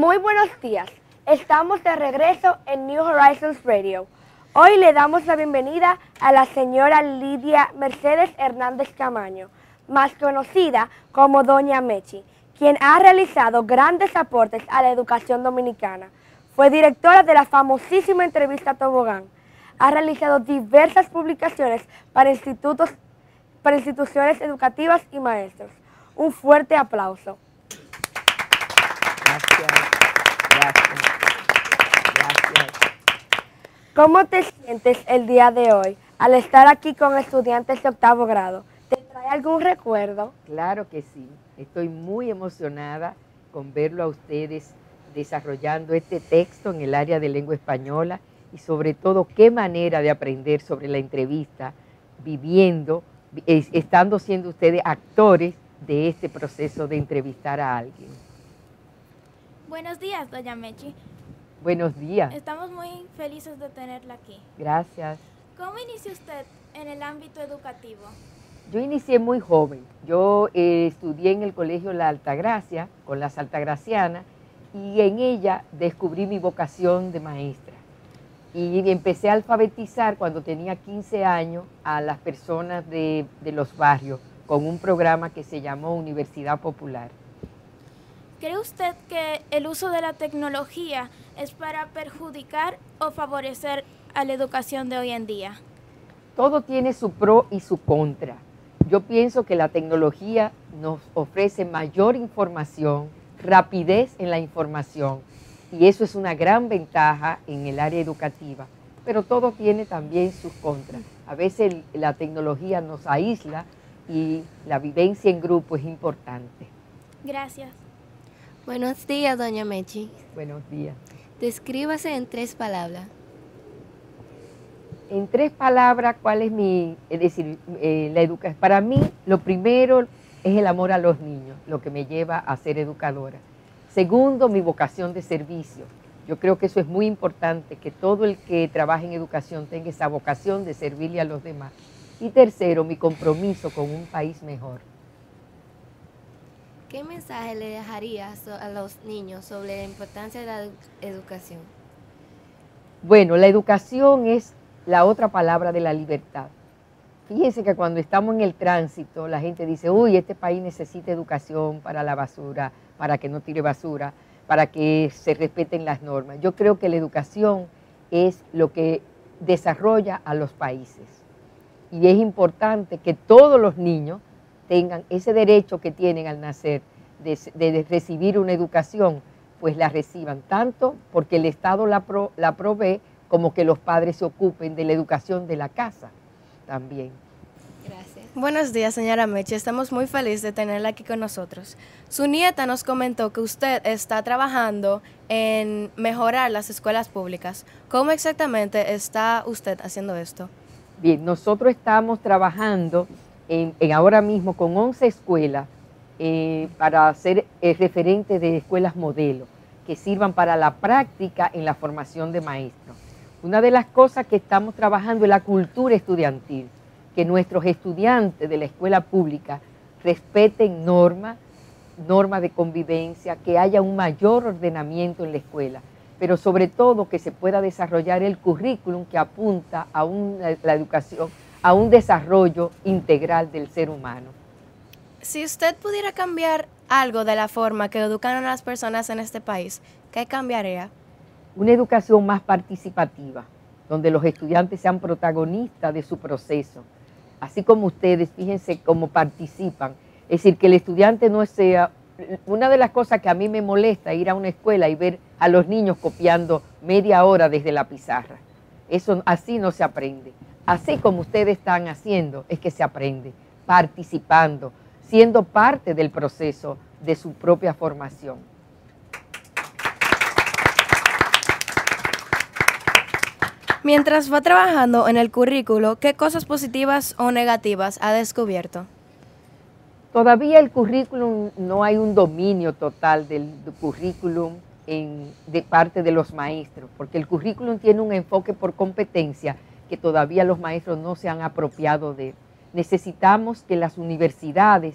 Muy buenos días. Estamos de regreso en New Horizons Radio. Hoy le damos la bienvenida a la señora Lidia Mercedes Hernández Camaño, más conocida como Doña Mechi, quien ha realizado grandes aportes a la educación dominicana. Fue directora de la famosísima entrevista Tobogán. Ha realizado diversas publicaciones para institutos, para instituciones educativas y maestros. Un fuerte aplauso. Gracias. Gracias. Gracias. ¿Cómo te sientes el día de hoy al estar aquí con estudiantes de octavo grado? ¿Te trae algún recuerdo? Claro que sí. Estoy muy emocionada con verlo a ustedes desarrollando este texto en el área de lengua española y sobre todo qué manera de aprender sobre la entrevista, viviendo, estando siendo ustedes actores de este proceso de entrevistar a alguien. Buenos días, doña Mechi. Buenos días. Estamos muy felices de tenerla aquí. Gracias. ¿Cómo inició usted en el ámbito educativo? Yo inicié muy joven. Yo eh, estudié en el colegio La Altagracia, con las Altagracianas, y en ella descubrí mi vocación de maestra. Y empecé a alfabetizar cuando tenía 15 años a las personas de, de los barrios con un programa que se llamó Universidad Popular. ¿Cree usted que el uso de la tecnología es para perjudicar o favorecer a la educación de hoy en día? Todo tiene su pro y su contra. Yo pienso que la tecnología nos ofrece mayor información, rapidez en la información y eso es una gran ventaja en el área educativa, pero todo tiene también sus contras. A veces la tecnología nos aísla y la vivencia en grupo es importante. Gracias. Buenos días, doña Mechi. Buenos días. Descríbase en tres palabras. En tres palabras, ¿cuál es mi, es decir, eh, la educación? Para mí, lo primero es el amor a los niños, lo que me lleva a ser educadora. Segundo, mi vocación de servicio. Yo creo que eso es muy importante, que todo el que trabaja en educación tenga esa vocación de servirle a los demás. Y tercero, mi compromiso con un país mejor. ¿Qué mensaje le dejaría a los niños sobre la importancia de la educación? Bueno, la educación es la otra palabra de la libertad. Fíjense que cuando estamos en el tránsito, la gente dice, uy, este país necesita educación para la basura, para que no tire basura, para que se respeten las normas. Yo creo que la educación es lo que desarrolla a los países. Y es importante que todos los niños tengan ese derecho que tienen al nacer de, recibir una educación, pues la reciban, tanto porque el Estado la, la provee como que los padres se ocupen de la educación de la casa también. Gracias. Buenos días, señora Meche. Estamos muy felices de tenerla aquí con nosotros. Su nieta nos comentó que usted está trabajando en mejorar las escuelas públicas. ¿Cómo exactamente está usted haciendo esto? Bien, nosotros estamos trabajando en, ahora mismo con 11 escuelas eh, para ser eh, referentes de escuelas modelo que sirvan para la práctica en la formación de maestros. Una de las cosas que estamos trabajando es la cultura estudiantil, que nuestros estudiantes de la escuela pública respeten normas, normas de convivencia, que haya un mayor ordenamiento en la escuela, pero sobre todo que se pueda desarrollar el currículum que apunta a la educación a un desarrollo integral del ser humano. Si usted pudiera cambiar algo de la forma que educan a las personas en este país, ¿qué cambiaría? Una educación más participativa, donde los estudiantes sean protagonistas de su proceso. Así como ustedes, fíjense cómo participan. Es decir, que el estudiante no sea... Una de las cosas que a mí me molesta ir a una escuela y ver a los niños copiando media hora desde la pizarra. Eso así no se aprende. Así como ustedes están haciendo, es que se aprende, participando, siendo parte del proceso de su propia formación. Mientras va trabajando en el currículo, ¿qué cosas positivas o negativas ha descubierto? Todavía el currículum no hay un dominio total del currículum de parte de los maestros, porque el currículum tiene un enfoque por competencia que todavía los maestros no se han apropiado de. Necesitamos que las universidades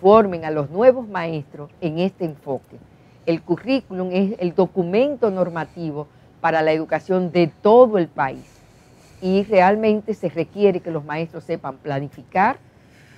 formen a los nuevos maestros en este enfoque. El currículum es el documento normativo para la educación de todo el país y realmente se requiere que los maestros sepan planificar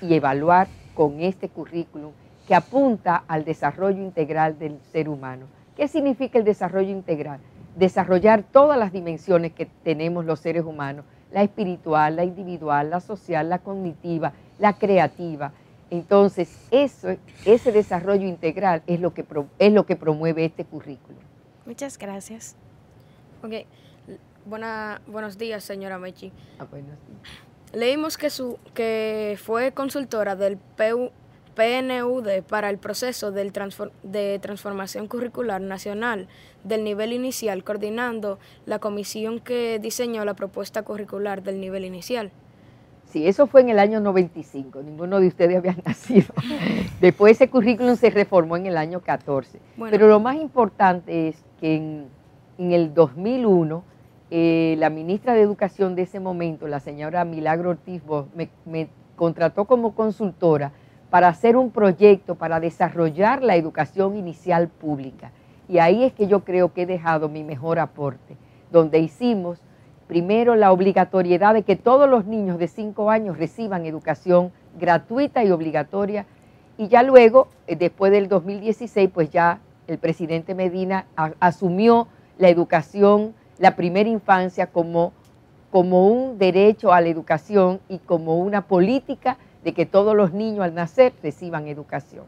y evaluar con este currículum que apunta al desarrollo integral del ser humano. ¿Qué significa el desarrollo integral? Desarrollar todas las dimensiones que tenemos los seres humanos, la espiritual, la individual, la social, la cognitiva, la creativa. Entonces, eso, ese desarrollo integral es lo, que, es lo que promueve este currículum. Muchas gracias. Ok, Buena, buenos días, señora Mechi. Ah, buenos Leímos que, su, que fue consultora del PNUD para el proceso del de transformación curricular nacional del nivel inicial, coordinando la comisión que diseñó la propuesta curricular del nivel inicial. Sí, eso fue en el año 95, ninguno de ustedes había nacido. Después ese currículum se reformó en el año 14. Pero lo más importante es que en, en el 2001 eh, la ministra de Educación de ese momento, la señora Milagro Ortiz me, contrató como consultora para hacer un proyecto para desarrollar la educación inicial pública. Y ahí es que yo creo que he dejado mi mejor aporte, donde hicimos primero la obligatoriedad de que todos los niños de 5 años reciban educación gratuita y obligatoria. Y ya luego, eh, después del 2016, pues ya el presidente Medina asumió la educación la primera infancia como, como un derecho a la educación y como una política de que todos los niños al nacer reciban educación.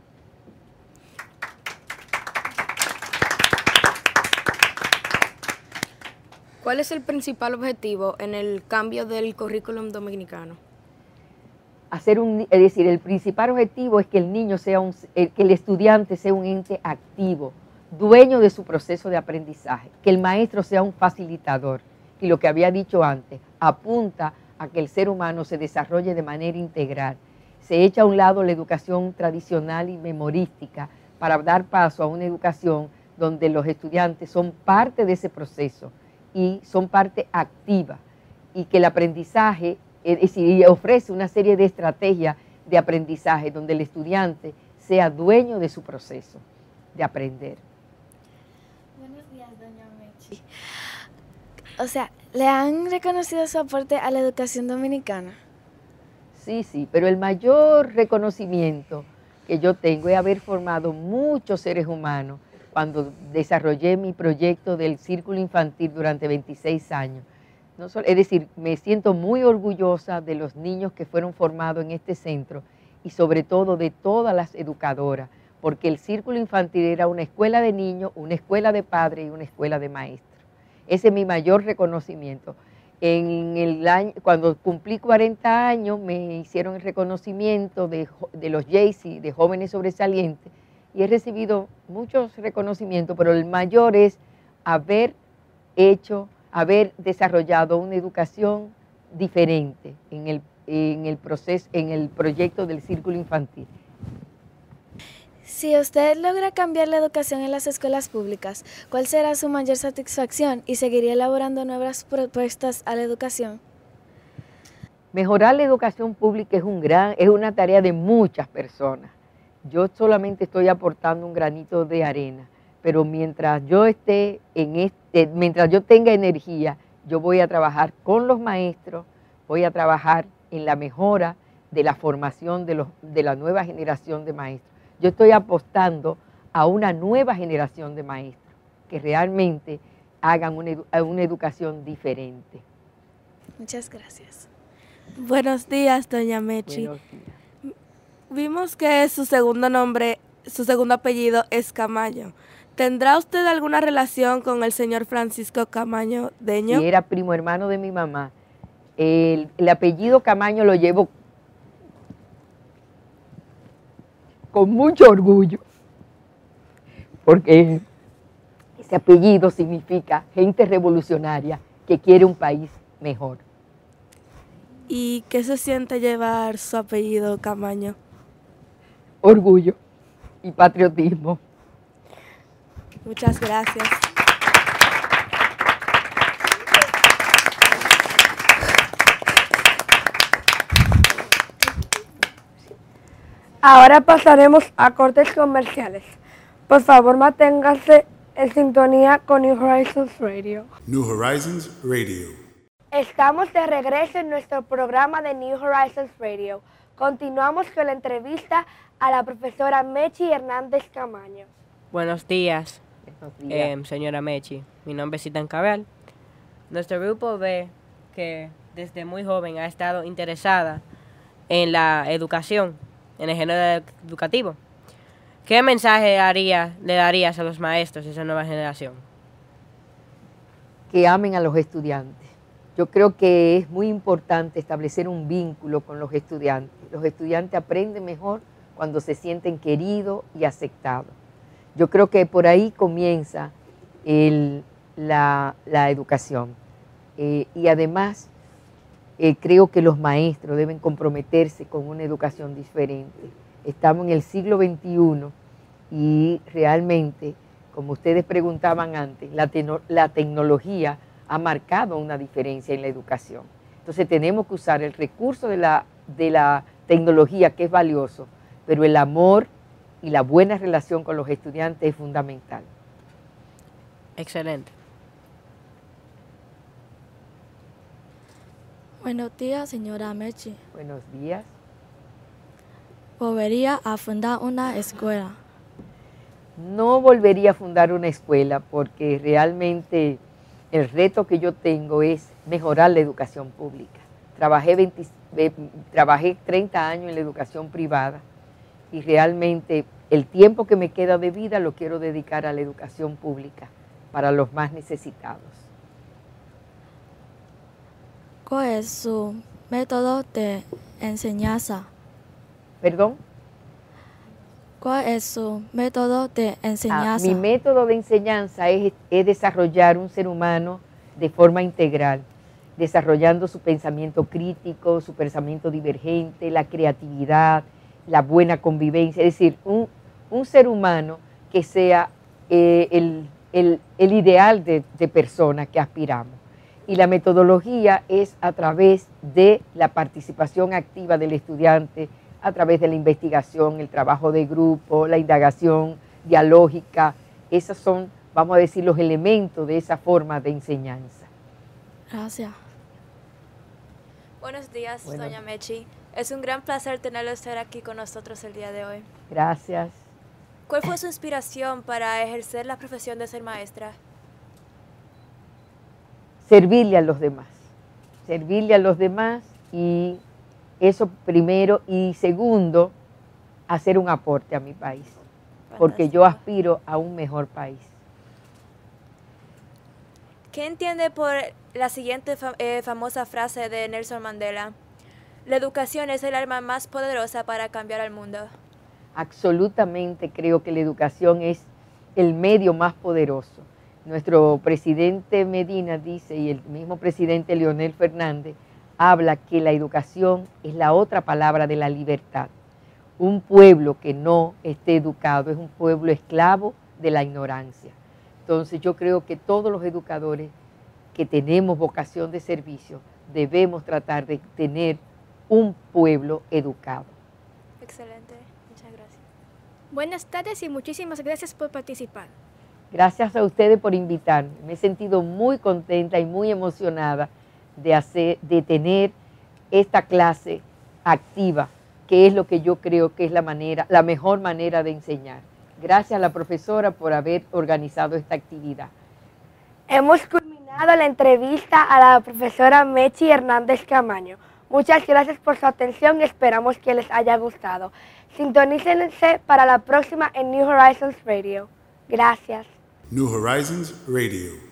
¿Cuál es el principal objetivo en el cambio del currículum dominicano? Hacer un, es decir, el principal objetivo es que el niño sea un, que el estudiante sea un ente activo, dueño de su proceso de aprendizaje, que el maestro sea un facilitador. Y lo que había dicho antes, apunta a que el ser humano se desarrolle de manera integral. Se echa a un lado la educación tradicional y memorística para dar paso a una educación donde los estudiantes son parte de ese proceso y son parte activa y que el aprendizaje, es decir, ofrece una serie de estrategias de aprendizaje donde el estudiante sea dueño de su proceso de aprender. O sea, ¿le han reconocido su aporte a la educación dominicana? Sí, sí, pero el mayor reconocimiento que yo tengo es haber formado muchos seres humanos cuando desarrollé mi proyecto del círculo infantil durante 26 años. No es decir, me siento muy orgullosa de los niños que fueron formados en este centro y sobre todo de todas las educadoras, porque el círculo infantil era una escuela de niños, una escuela de padres y una escuela de maestros. Ese es mi mayor reconocimiento. En el año, cuando cumplí 40 años me hicieron el reconocimiento de, los JC, de jóvenes sobresalientes, y he recibido muchos reconocimientos, pero el mayor es haber hecho, haber desarrollado una educación diferente en el, en el proceso, en el proyecto del círculo infantil. Si usted logra cambiar la educación en las escuelas públicas, ¿cuál será su mayor satisfacción y seguiría elaborando nuevas propuestas a la educación? Mejorar la educación pública es, un gran, es una tarea de muchas personas. Yo solamente estoy aportando un granito de arena, pero mientras yo esté en este, mientras yo tenga energía, yo voy a trabajar con los maestros, voy a trabajar en la mejora de la formación de, los, de la nueva generación de maestros yo estoy apostando a una nueva generación de maestros que realmente hagan una, educación diferente. Muchas gracias. Buenos días, doña Mechi. Vimos que su segundo nombre, su segundo apellido es Camaño. ¿Tendrá usted alguna relación con el señor Francisco Camaño Deño? Sí, era primo hermano de mi mamá. el apellido Camaño lo llevo con mucho orgullo, porque ese apellido significa gente revolucionaria que quiere un país mejor. ¿Y qué se siente llevar su apellido Camaño? Orgullo y patriotismo. Muchas gracias. Ahora pasaremos a cortes comerciales. Por favor, manténgase en sintonía con New Horizons Radio. New Horizons Radio. Estamos de regreso en nuestro programa de New Horizons Radio. Continuamos con la entrevista a la profesora Mechi Hernández Camaño. Buenos días, Buenos días. em, señora Mechi. Mi nombre es Itan Cabral. Nuestro grupo ve que desde muy joven ha estado interesada en la educación, en el género educativo. ¿Qué mensaje haría, le darías a los maestros de esa nueva generación? que amen a los estudiantes. Yo creo que es muy importante establecer un vínculo con los estudiantes. Los estudiantes aprenden mejor cuando se sienten queridos y aceptados. Yo creo que por ahí comienza el- la, la educación. Eh, y además, eh, creo que los maestros deben comprometerse con una educación diferente. Estamos en el siglo XXI y realmente, como ustedes preguntaban antes, la, la tecnología ha marcado una diferencia en la educación. Entonces tenemos que usar el recurso de la, de la tecnología que es valioso, pero el amor y la buena relación con los estudiantes es fundamental. Excelente. Buenos días, señora Mechi. Buenos días. Volvería a fundar una escuela. No volvería a fundar una escuela porque realmente el reto que yo tengo es mejorar la educación pública. Trabajé, 20 eh, trabajé 30 años en la educación privada y realmente el tiempo que me queda de vida lo quiero dedicar a la educación pública para los más necesitados. ¿Cuál es su método de enseñanza? ¿Perdón? ¿Cuál es su método de Ah, enseñanza? mi método de enseñanza es, es desarrollar un ser humano de forma integral, desarrollando su pensamiento crítico, su pensamiento divergente, la creatividad, la buena convivencia, es decir, un, un ser humano que sea eh, el, el- el ideal de, de persona que aspiramos. Y la metodología es a través de la participación activa del estudiante, a través de la investigación, el trabajo de grupo, la indagación dialógica. Esos son, vamos a decir, los elementos de esa forma de enseñanza. Gracias. Buenos días, doña Mechi. Es un gran placer tenerlo usted aquí con nosotros el día de hoy. Gracias. ¿Cuál fue su inspiración para ejercer la profesión de ser maestra? Servirle a los demás, servirle a los demás y eso primero y segundo, hacer un aporte a mi país, porque yo aspiro a un mejor país. ¿Qué entiende por la siguiente eh, famosa frase de Nelson Mandela? La educación es el arma más poderosa para cambiar al mundo. Absolutamente creo que la educación es el medio más poderoso. Nuestro presidente Medina dice, y el mismo presidente Leonel Fernández, habla que la educación es la otra palabra de la libertad. Un pueblo que no esté educado es un pueblo esclavo de la ignorancia. Entonces yo creo que todos los educadores que tenemos vocación de servicio debemos tratar de tener un pueblo educado. Excelente, muchas gracias. Buenas tardes y muchísimas gracias por participar. Gracias a ustedes por invitarme. Me he sentido muy contenta y muy emocionada de, tener esta clase activa, que es lo que yo creo que es la, manera, la mejor manera de enseñar. Gracias a la profesora por haber organizado esta actividad. Hemos culminado la entrevista a la profesora Mechi Hernández Camaño. Muchas gracias por su atención y esperamos que les haya gustado. Sintonícense para la próxima en New Horizons Radio. Gracias. New Horizons Radio.